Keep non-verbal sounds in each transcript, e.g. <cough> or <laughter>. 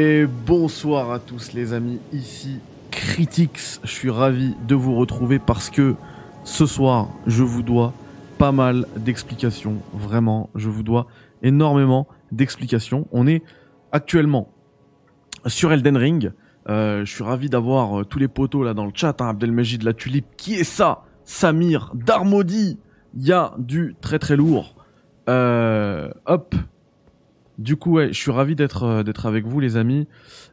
Et bonsoir à tous les amis, ici Critics, je suis ravi de vous retrouver parce que ce soir je vous dois pas mal d'explications, vraiment, je vous dois énormément d'explications. On est actuellement sur Elden Ring, euh, je suis ravi d'avoir euh, tous les potos là dans le chat, hein, Abdelmejid la tulipe, qui est ça? Samir, Darmody, il y a du très très lourd. Euh, hop, du coup, ouais, je suis ravi d'être euh, avec vous, les amis.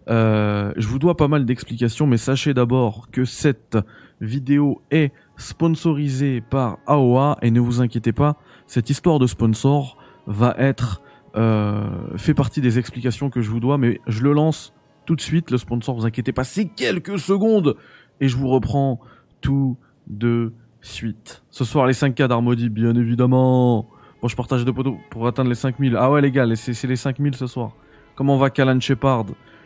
Euh, je vous dois pas mal d'explications, mais sachez d'abord que cette vidéo est sponsorisée par AOA et ne vous inquiétez pas, cette histoire de sponsor va être euh, fait partie des explications que je vous dois, mais je le lance tout de suite. Le sponsor, vous inquiétez pas, c'est quelques secondes et je vous reprends tout de suite. Ce soir, les 5K d'Armody, bien évidemment. Je partage deux poteaux pour atteindre les 5000. Ah ouais, les gars, c'est les 5000 ce soir. Comment va Callan Shepard?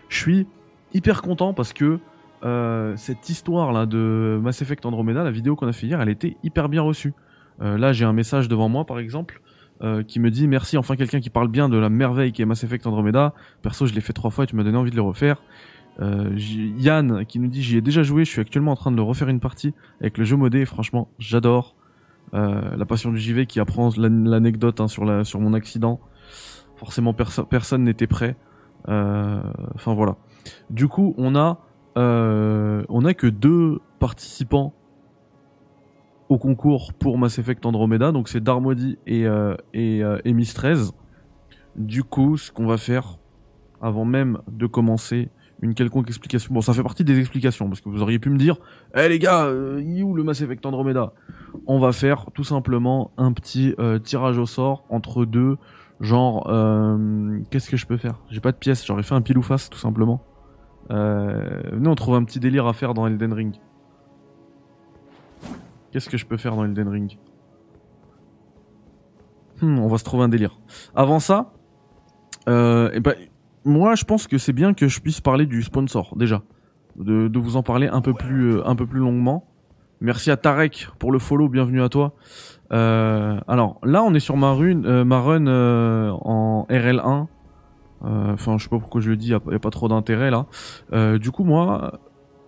Je suis hyper content parce que euh, cette histoire là de Mass Effect Andromeda, la vidéo qu'on a fait hier, elle était hyper bien reçue. Euh, là, j'ai un message devant moi, par exemple, euh, qui me dit merci, enfin quelqu'un qui parle bien de la merveille qui est Mass Effect Andromeda. Perso, je l'ai fait trois fois et tu m'as donné envie de le refaire. Yann qui nous dit j'y ai déjà joué, je suis actuellement en train de le refaire une partie avec le jeu modé. Franchement, j'adore. Euh, la passion du JV qui apprend l'an- l'anecdote hein, sur la sur mon accident. Forcément, perso- personne n'était prêt. Euh, Enfin voilà. Du coup, on a euh, on a que deux participants au concours pour Mass Effect Andromeda, donc c'est Darmody et euh, et, euh, et Miss 13. Du coup, ce qu'on va faire avant même de commencer une quelconque explication. Bon, ça fait partie des explications parce que vous auriez pu me dire, "Eh les gars, euh, où le Mass Effect Andromeda? On va faire tout simplement un petit euh, tirage au sort entre deux, genre, euh, qu'est-ce que je peux faire? J'ai pas de pièces, j'aurais fait un pile ou face tout simplement. Euh, venez, on trouve un petit délire à faire dans Elden Ring. Qu'est-ce que je peux faire dans Elden Ring? Hmm, on va se trouver un délire. Avant ça, euh, eh ben, moi, je pense que c'est bien que je puisse parler du sponsor déjà, de, de vous en parler un peu plus, euh, un peu plus longuement. Merci à Tarek pour le follow, bienvenue à toi. Euh, alors là, on est sur ma run, euh, ma run euh, en RL1. Euh, Enfin, je sais pas pourquoi je le dis, y a, y a pas trop d'intérêt là. Euh, du coup, moi,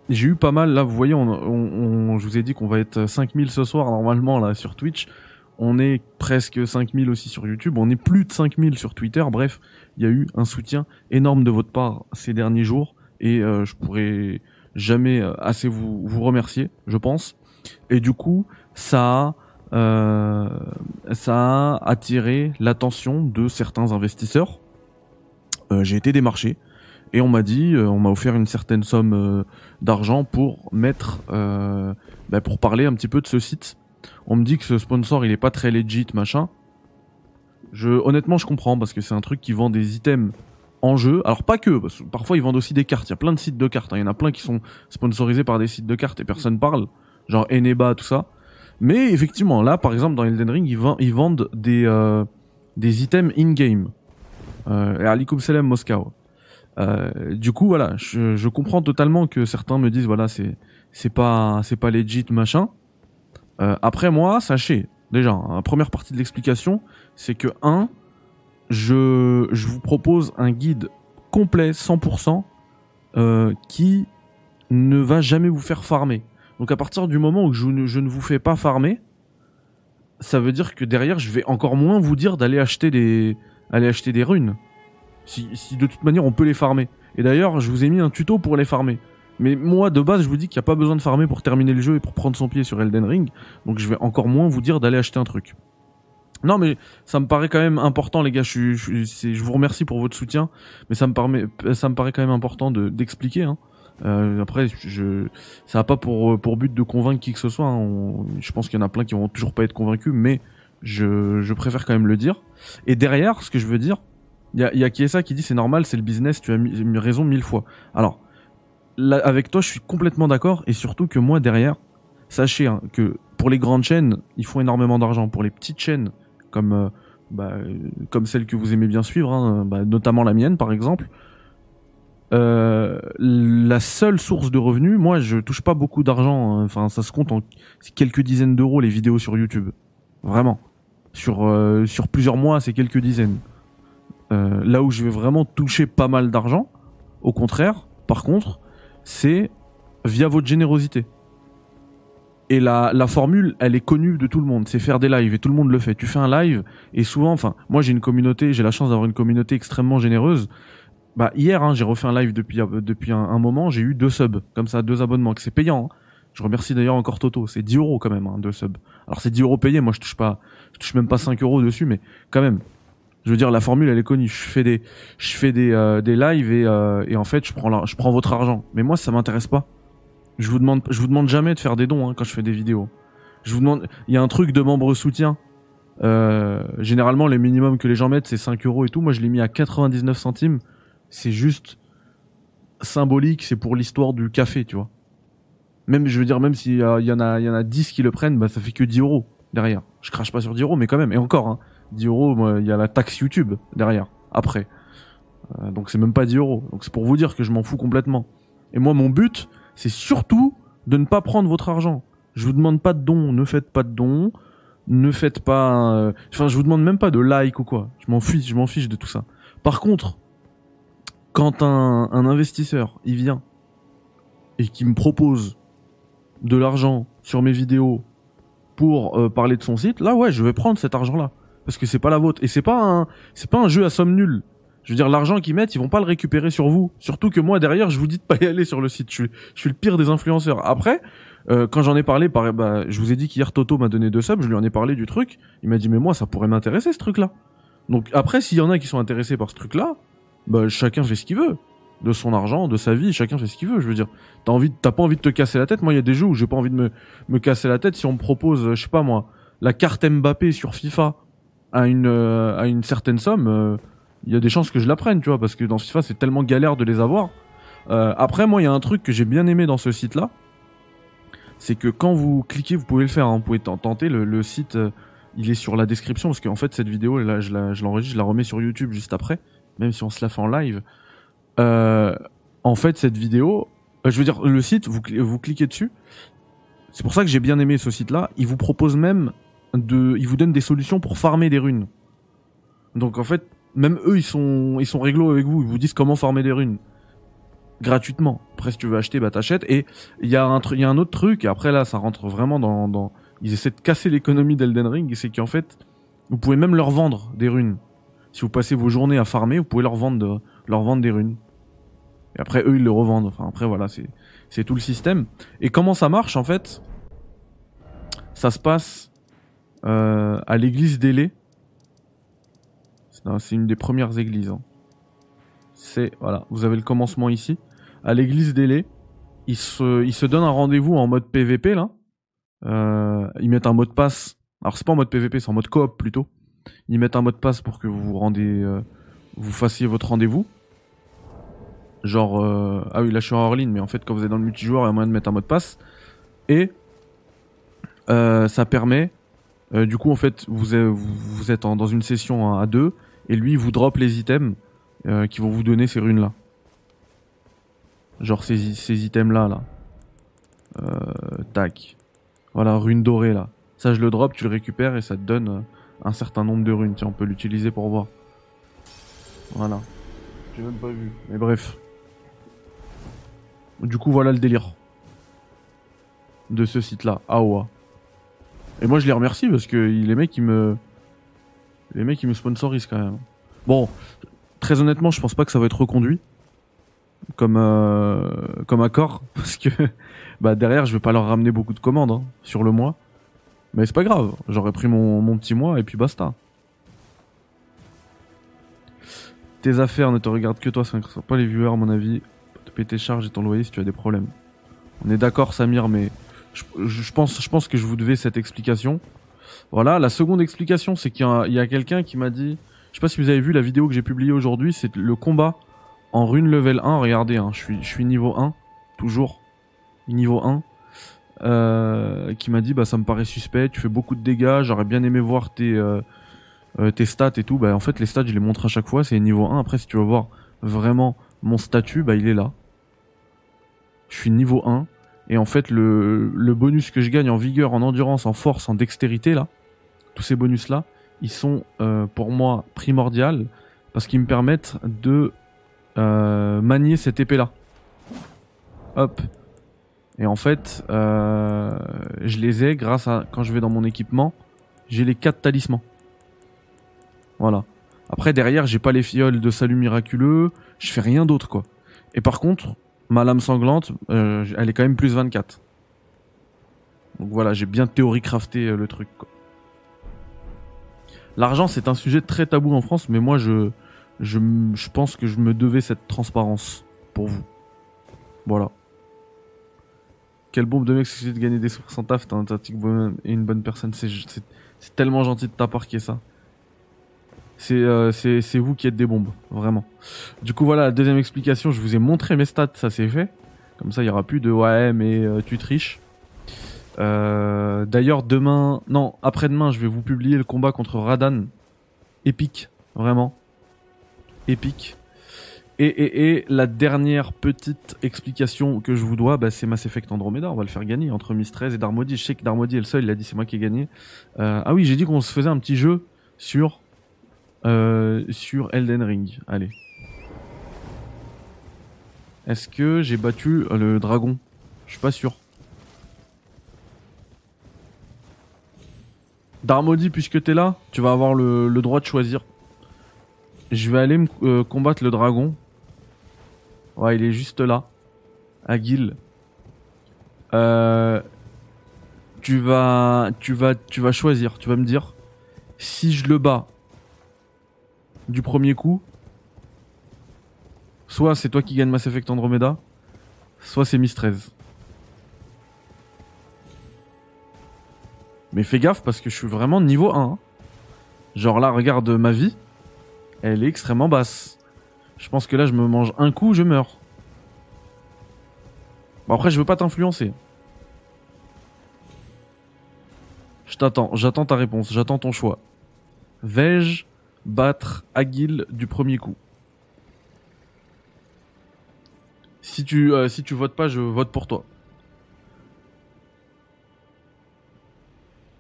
j'ai eu pas mal. Là, vous voyez, on, on- on- je vous ai dit qu'on va être 5000 ce soir normalement là sur Twitch. On est presque 5000 aussi sur YouTube. On est plus de 5000 sur Twitter. Bref, il y a eu un soutien énorme de votre part ces derniers jours et euh, je pourrais jamais euh, assez vous, remercier, je pense. Et du coup, ça a, euh, attiré l'attention de certains investisseurs. J'ai été démarché et on m'a dit, on m'a offert une certaine somme d'argent pour mettre, bah, pour parler un petit peu de ce site. On me dit que ce sponsor il est pas très legit machin. Je, honnêtement, je comprends parce que c'est un truc qui vend des items en jeu. Alors pas que, parce que parfois ils vendent aussi des cartes. Il y a plein de sites de cartes. hein. Il y en a plein qui sont sponsorisés par des sites de cartes et personne parle, genre Eneba tout ça. Mais effectivement, là, par exemple, dans Elden Ring, ils, vend- ils vendent des euh, des items in-game. Euh, Alikum Salam Moscow. Euh, du coup, voilà, je, je comprends totalement que certains me disent, voilà, c'est c'est pas c'est pas legit machin. Euh, après moi, sachez déjà, hein, première partie de l'explication, c'est que un, je je vous propose un guide complet 100% euh, qui ne va jamais vous faire farmer. Donc à partir du moment où je ne, je ne vous fais pas farmer, ça veut dire que derrière, je vais encore moins vous dire d'aller acheter des aller acheter des runes. Si, si de toute manière on peut les farmer. Et d'ailleurs, je vous ai mis un tuto pour les farmer. Mais moi, de base, je vous dis qu'il n'y a pas besoin de farmer pour terminer le jeu et pour prendre son pied sur Elden Ring. Donc je vais encore moins vous dire d'aller acheter un truc. Non, mais ça me paraît quand même important, les gars. Je, je, vous remercie pour votre soutien, mais ça me paraît, ça me paraît quand même important de d'expliquer. Hein. Euh, après, je, ça n'a pas pour pour but de convaincre qui que ce soit. hein. Je pense qu'il y en a plein qui vont toujours pas être convaincus, mais je, je préfère quand même le dire. Et derrière, ce que je veux dire, il y a, y a Kiesa qui dit c'est normal, c'est le business. Tu as raison mille fois. Alors, avec toi, je suis complètement d'accord, et surtout que moi derrière, sachez hein, que pour les grandes chaînes, ils font énormément d'argent. Pour les petites chaînes, comme euh, bah, euh, comme celle que vous aimez bien suivre, hein, bah, notamment la mienne par exemple. Euh, la seule source de revenus, moi je touche pas beaucoup d'argent, hein. enfin ça se compte en quelques dizaines d'euros les vidéos sur YouTube, vraiment. Sur sur plusieurs mois c'est quelques dizaines. Là où je vais vraiment toucher pas mal d'argent, Au contraire, par contre, c'est via votre générosité. Et la, la formule, elle est connue de tout le monde. C'est faire des lives et tout le monde le fait. Tu fais un live et souvent, enfin, moi j'ai une communauté, j'ai la chance d'avoir une communauté extrêmement généreuse. Bah hier, hein, j'ai refait un live depuis depuis un, moment, j'ai eu deux subs, comme ça, deux abonnements, que c'est payant. Hein. Je remercie d'ailleurs encore Toto, c'est 10 euros quand même, hein, deux subs. Alors c'est 10 euros payés, moi je touche pas, je touche même pas 5 euros dessus, mais quand même. Je veux dire, la formule elle est connue. Je fais des, je fais des, euh, des lives et, euh, et en fait je prends je prends votre argent. Mais moi ça m'intéresse pas. Je vous demande, je vous demande jamais de faire des dons hein, quand je fais des vidéos. Je vous demande, il y a un truc de membre soutien. Euh, généralement, les minimums que les gens mettent, c'est 5 euros et tout. Moi, je l'ai mis à 99 centimes. C'est juste symbolique. C'est pour l'histoire du café, tu vois. Même, je veux dire, même s'il y, en a, il y en a 10 qui le prennent, bah, ça fait que 10 euros derrière. Je crache pas sur 10 euros, mais quand même. Et encore, hein, 10 euros, il y a la taxe YouTube derrière. Après. Euh, donc c'est même pas 10 euros. Donc c'est pour vous dire que je m'en fous complètement. Et moi, mon but, c'est surtout de ne pas prendre votre argent. Je vous demande pas de dons, ne faites pas de dons, ne faites pas, euh, enfin, je vous demande même pas de like ou quoi. Je m'en fiche, je m'en fiche de tout ça. Par contre, quand un, investisseur, il vient et qui me propose de l'argent sur mes vidéos pour euh, parler de son site, là ouais, je vais prendre cet argent-là parce que c'est pas la vôtre et c'est pas un, c'est pas un jeu à somme nulle. Je veux dire, l'argent qu'ils mettent, ils vont pas le récupérer sur vous. Surtout que moi, derrière, je vous dis de pas y aller sur le site. Je suis, je suis le pire des influenceurs. Après, euh, quand j'en ai parlé, par, bah, je vous ai dit qu'hier Toto m'a donné deux subs, je lui en ai parlé du truc. Il m'a dit, mais moi, ça pourrait m'intéresser ce truc-là. Donc après, s'il y en a qui sont intéressés par ce truc-là, bah, chacun fait ce qu'il veut. De son argent, de sa vie, chacun fait ce qu'il veut. Je veux dire, t'as envie, t'as pas envie de te casser la tête. Moi, il y a des jeux où j'ai pas envie de me, me casser la tête. Si on me propose, je sais pas moi, la carte Mbappé sur FIFA à une, euh, à une certaine somme, euh, il y a des chances que je la prenne, tu vois, parce que dans FIFA, c'est tellement galère de les avoir. Euh, après, moi, il y a un truc que j'ai bien aimé dans ce site-là, c'est que quand vous cliquez, vous pouvez le faire, hein, vous pouvez tenter, le, site, euh, il est sur la description, parce qu'en fait, cette vidéo, là, je l'enregistre, je, la remets sur YouTube juste après, même si on se la fait en live. Euh, en fait, cette vidéo, je veux dire, le site, vous, vous cliquez dessus, c'est pour ça que j'ai bien aimé ce site-là, il vous propose même de, il vous donne des solutions pour farmer des runes. Donc en fait, même eux, ils sont, ils sont réglo avec vous. Ils vous disent comment former des runes. Gratuitement. Après, si tu veux acheter, bah t'achètes. Et il y a un truc, il y a un autre truc. Et après, là, ça rentre vraiment dans, dans, ils essaient de casser l'économie d'Elden Ring. C'est qu'en fait, vous pouvez même leur vendre des runes. Si vous passez vos journées à farmer, vous pouvez leur vendre, leur vendre des runes. Et après, eux, ils le revendent. Enfin, après, voilà, c'est, c'est tout le système. Et comment ça marche, en fait? Ça se passe, euh, à l'église d'Élé c'est une des premières églises. Hein. C'est voilà, vous avez le commencement ici. À l'église d'Élé, ils se, ils se donnent un rendez-vous en mode PVP là. Euh, ils mettent un mot de passe. Alors c'est pas en mode PVP, c'est en mode coop plutôt. Ils mettent un mot de passe pour que vous vous rendez, euh, vous fassiez votre rendez-vous. Genre, euh, ah oui, là je suis en hors mais en fait quand vous êtes dans le multijoueur, il y a moyen de mettre un mot de passe. Et ça permet, du coup en fait, vous êtes, dans une session à deux et lui il vous drop les items euh, qui vont vous donner ces runes là. Genre ces, ces items là. Euh, tac. Voilà, rune dorée là. Ça je le drop, tu le récupères et ça te donne euh, un certain nombre de runes. Tiens, on peut l'utiliser pour voir. Voilà. J'ai même pas vu. Mais bref. Du coup voilà le délire. De ce site là, Aowa. Et moi je les remercie parce que les mecs ils me les mecs, ils me sponsorisent quand même. Bon, très honnêtement, je pense pas que ça va être reconduit comme euh, comme accord <laughs> parce que bah derrière, je vais pas leur ramener beaucoup de commandes hein, sur le mois. Mais c'est pas grave, j'aurais pris mon, mon petit mois et puis basta. Tes affaires ne te regardent que toi, ça ne pas les viewers à mon avis. Te payer tes charges et ton loyer si tu as des problèmes. On est d'accord Samir, mais je, pense, je pense que je vous devais cette explication. Voilà, la seconde explication, c'est qu'il y a, quelqu'un qui m'a dit, je sais pas si vous avez vu la vidéo que j'ai publiée aujourd'hui, c'est le combat en rune level 1. Regardez, hein, je suis, je suis niveau 1, toujours niveau 1. Euh, qui m'a dit bah ça me paraît suspect, tu fais beaucoup de dégâts, j'aurais bien aimé voir tes euh, euh, tes stats et tout. Bah en fait les stats je les montre à chaque fois, c'est niveau 1. Après si tu veux voir vraiment mon statut, bah il est là. Je suis niveau 1. Et en fait, le, bonus que je gagne en vigueur, en endurance, en force, en dextérité, là, tous ces bonus-là, ils sont euh, pour moi primordiaux parce qu'ils me permettent de euh, manier cette épée-là. Hop. Et en fait, euh, je les ai grâce à quand je vais dans mon équipement, j'ai les quatre talismans. Voilà. Après derrière, j'ai pas les fioles de salut miraculeux, je fais rien d'autre quoi. Et par contre, ma lame sanglante, euh, elle est quand même plus 24. Donc voilà, j'ai bien théorie crafté euh, le truc. L'argent, c'est un sujet très tabou en France, mais moi je, pense que je me devais cette transparence pour vous. Voilà. Quelle bombe de mec c'est de gagner des sous sans taf, t'es un et une bonne personne. C'est tellement gentil de ta ça. C'est euh, c'est vous qui êtes des bombes, vraiment. Du coup voilà, la deuxième explication, je vous ai montré mes stats, ça c'est fait. Comme ça, il y aura plus de ouais mais euh, tu triches. Euh, D'ailleurs, demain, non, après-demain, je vais vous publier le combat contre Radan. Épique, vraiment. Épique. Et, et, la dernière petite explication que je vous dois, bah, c'est Mass Effect Andromeda. On va le faire gagner entre Mistress et Darmody. Je sais que Darmody est le seul, il a dit c'est moi qui ai gagné. Ah oui, j'ai dit qu'on se faisait un petit jeu sur, euh, sur Elden Ring. Allez. Est-ce que j'ai battu euh, le dragon? Je suis pas sûr. Darmody, puisque t'es là, tu vas avoir le, droit de choisir. Je vais aller me euh, combattre le dragon. Ouais, il est juste là. Euh, tu vas, tu vas, tu vas choisir. Tu vas me dire si je le bats du premier coup. Soit c'est toi qui gagne Mass Effect Andromeda, soit c'est Miss 13. Mais fais gaffe parce que je suis vraiment niveau 1. hein. Genre là, regarde ma vie. Elle est extrêmement basse. Je pense que là, je me mange un coup, je meurs. Bon, après, je veux pas t'influencer. Je t'attends, j'attends ta réponse, j'attends ton choix. Vais-je battre Aguil du premier coup Si tu, euh, si tu votes pas, je vote pour toi.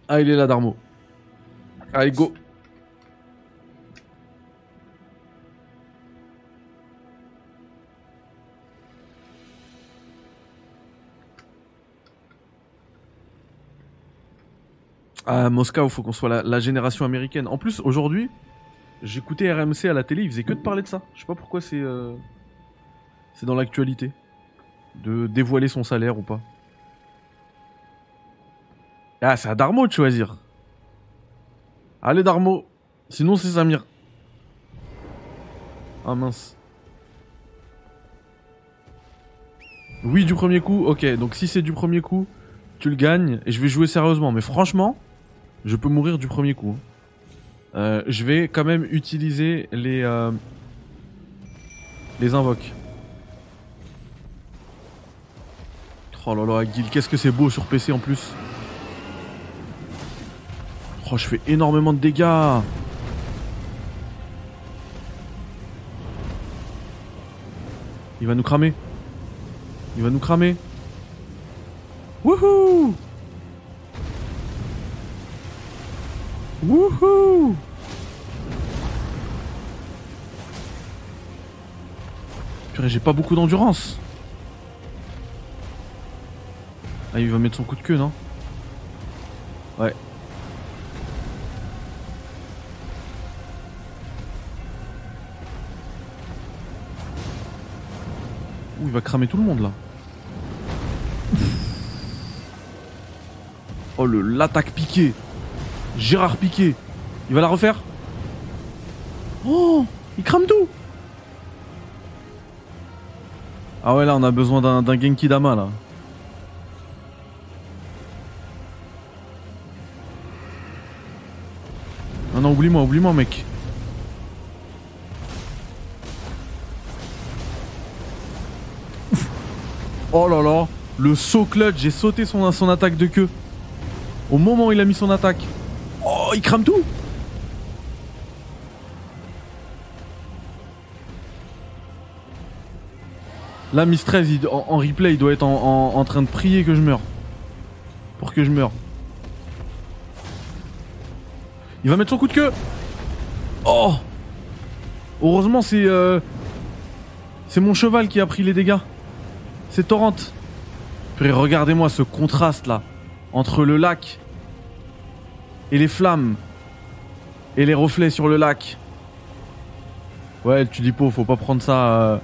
Ah, il est là, Darmo. Allez, go. À Moscou, faut qu'on soit la génération américaine. En plus, aujourd'hui, j'écoutais RMC à la télé, ils faisaient que de parler de ça. Je sais pas pourquoi c'est euh, c'est dans l'actualité de dévoiler son salaire ou pas. Ah, c'est à Darmo de choisir. Allez Darmo. Sinon c'est Samir. Ah mince. Oui du premier coup, ok. Donc si c'est du premier coup, tu le gagnes et je vais jouer sérieusement. Mais franchement, je peux mourir du premier coup. Euh, je vais quand même utiliser les euh, les invoques. Oh là là, Aguil, qu'est-ce que c'est beau sur PC en plus. Oh, je fais énormément de dégâts. Il va nous cramer. Il va nous cramer. Wouhou Wouhou Purée, j'ai pas beaucoup d'endurance. Ah, il va mettre son coup de queue, non? Ouais. Ouh, il va cramer tout le monde là. Oh le l'attaque piqué. Gérard Piqué. Il va la refaire Oh Il crame tout Ah ouais là on a besoin d'un Genki Dama là. Non non oublie-moi, oublie-moi mec. Oh là là Le saut clutch, j'ai sauté son, son attaque de queue. Au moment où il a mis son attaque. Oh, il crame tout Là, Miss 13, il- en, replay, il doit être en, train de prier que je meure. Pour que je meure. Il va mettre son coup de queue Oh Heureusement, c'est... Euh... C'est mon cheval qui a pris les dégâts. C'est Torrent. Puis regardez-moi ce contraste là entre le lac et les flammes et les reflets sur le lac. Ouais, tu dis faut pas prendre ça. euh.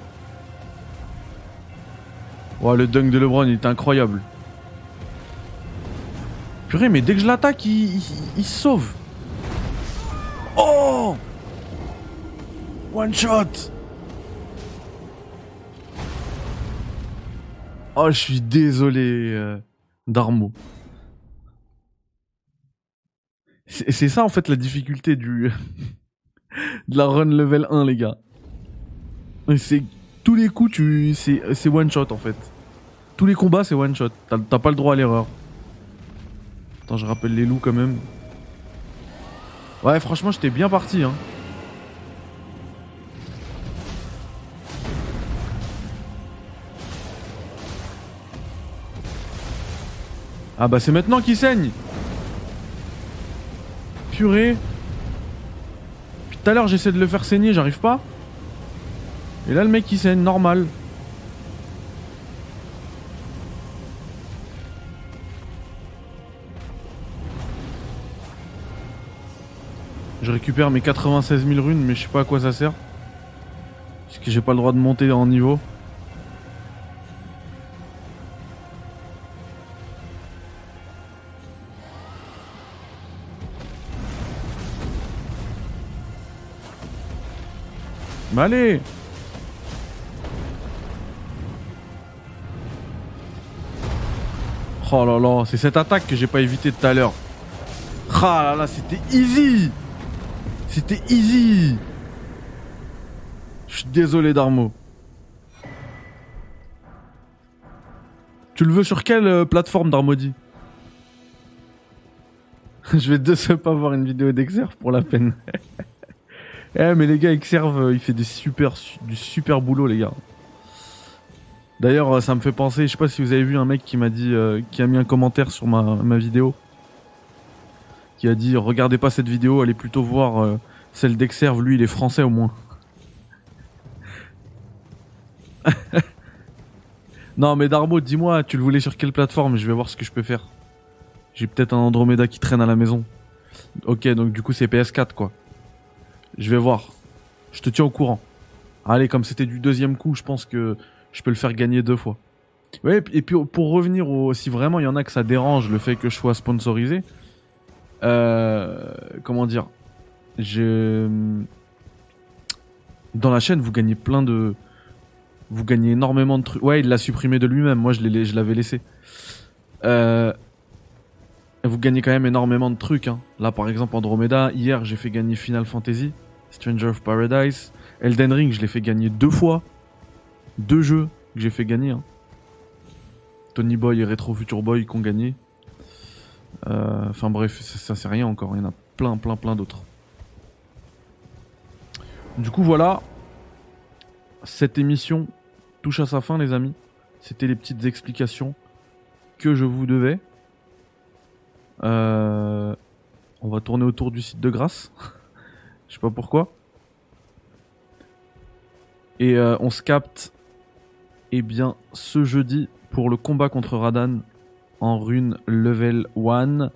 Ouais, le dunk de LeBron il est incroyable. Purée, mais dès que je l'attaque, il se sauve. Oh One shot Oh, je suis désolé, euh, Darmo. C'est ça en fait la difficulté du <laughs> de la run level 1 les gars. C'est tous les coups tu c'est one shot en fait. Tous les combats c'est one shot. T'as pas le droit à l'erreur. Attends, je rappelle les loups quand même. Ouais, franchement, j'étais bien parti hein. Ah bah c'est maintenant qu'il saigne. Puis tout à l'heure j'essaie de le faire saigner, j'arrive pas. Et là le mec il saigne, normal. Je récupère mes 96 000 runes, mais je sais pas à quoi ça sert. Parce que j'ai pas le droit de monter en niveau. Allez Oh là là, c'est cette attaque que j'ai pas évité tout à l'heure. Ah là là, c'était easy C'était easy Je suis désolé Darmo. Tu le veux sur quelle euh, plateforme Darmody <laughs> Je vais de ce pas voir une vidéo d'Exerve pour la peine. <laughs> Eh mais les gars, Exerve, euh, il fait du super boulot les gars. D'ailleurs, euh, ça me fait penser, je sais pas si vous avez vu un mec qui m'a dit, euh, qui a mis un commentaire sur ma, ma vidéo, qui a dit regardez pas cette vidéo, allez plutôt voir euh, celle d'Exerve, lui il est français au moins. <laughs> non mais Darbo, dis-moi, tu le voulais sur quelle plateforme? Je vais voir ce que je peux faire. J'ai peut-être un Andromeda qui traîne à la maison. Ok, donc du coup c'est PS4 quoi. Je vais voir. Je te tiens au courant. Allez, comme c'était du deuxième coup, je pense que je peux le faire gagner deux fois. Ouais, et puis pour revenir au, si vraiment il y en a que ça dérange le fait que je sois sponsorisé, euh, comment dire, je dans la chaîne vous gagnez plein de, vous gagnez énormément de trucs. Ouais, il l'a supprimé de lui-même. Moi, je l'avais laissé. Euh, vous gagnez quand même énormément de trucs. Hein. Là, par exemple, Andromeda. Hier, j'ai fait gagner Final Fantasy, Stranger of Paradise, Elden Ring. Je l'ai fait gagner deux fois. Deux jeux que j'ai fait gagner. hein. Tony Boy et Retro Future Boy qui ont gagné. Euh, Enfin bref, ça, ça c'est rien encore. Il y en a plein, plein, plein d'autres. Du coup, voilà. Cette émission touche à sa fin, les amis. C'était les petites explications que je vous devais. Euh, on va tourner autour du site de grâce. <laughs> Je sais pas pourquoi. Et euh, on se capte, eh bien, ce jeudi pour le combat contre Radan en rune level 1.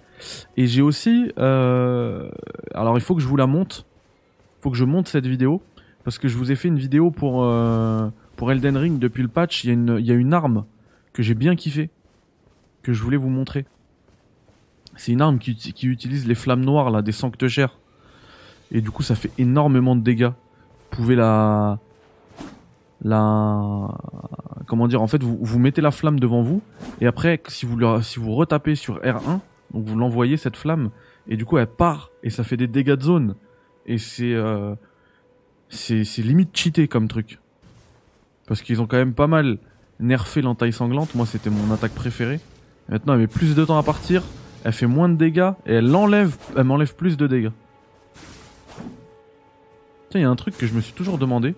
Et j'ai aussi... euh, Alors il faut que je vous la monte. Il faut que je monte cette vidéo. Parce que je vous ai fait une vidéo pour, euh, pour Elden Ring depuis le patch. Il y, a une- y a une arme que j'ai bien kiffé. Que je voulais vous montrer. C'est une arme qui, qui utilise les flammes noires là, des sanctuaires. Et du coup ça fait énormément de dégâts. Vous pouvez la... La... Comment dire En fait vous, mettez la flamme devant vous. Et après si vous, retapez sur R1, donc vous l'envoyez cette flamme. Et du coup elle part. Et ça fait des dégâts de zone. Et c'est... euh, c'est c'est limite cheaté comme truc. Parce qu'ils ont quand même pas mal nerfé l'entaille sanglante. Moi, c'était mon attaque préférée. Maintenant, elle met plus de temps à partir. Elle fait moins de dégâts. Et elle enlève, elle m'enlève plus de dégâts. Il y a un truc que je me suis toujours demandé.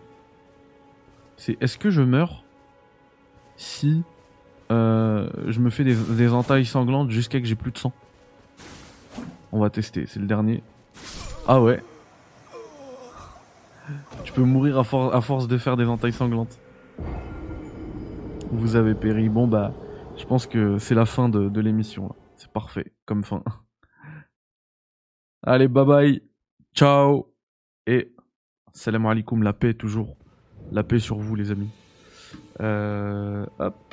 C'est est-ce que je meurs si euh, je me fais des, des entailles sanglantes jusqu'à que j'ai plus de sang? On va tester. C'est le dernier. Ah ouais. Tu peux mourir à, à force de faire des entailles sanglantes. Vous avez péri. Bon bah, je pense que c'est la fin de, de l'émission. C'est parfait comme fin. Allez, bye bye. Ciao. Et salam alaikum, la paix toujours. La paix sur vous les amis. Euh, hop.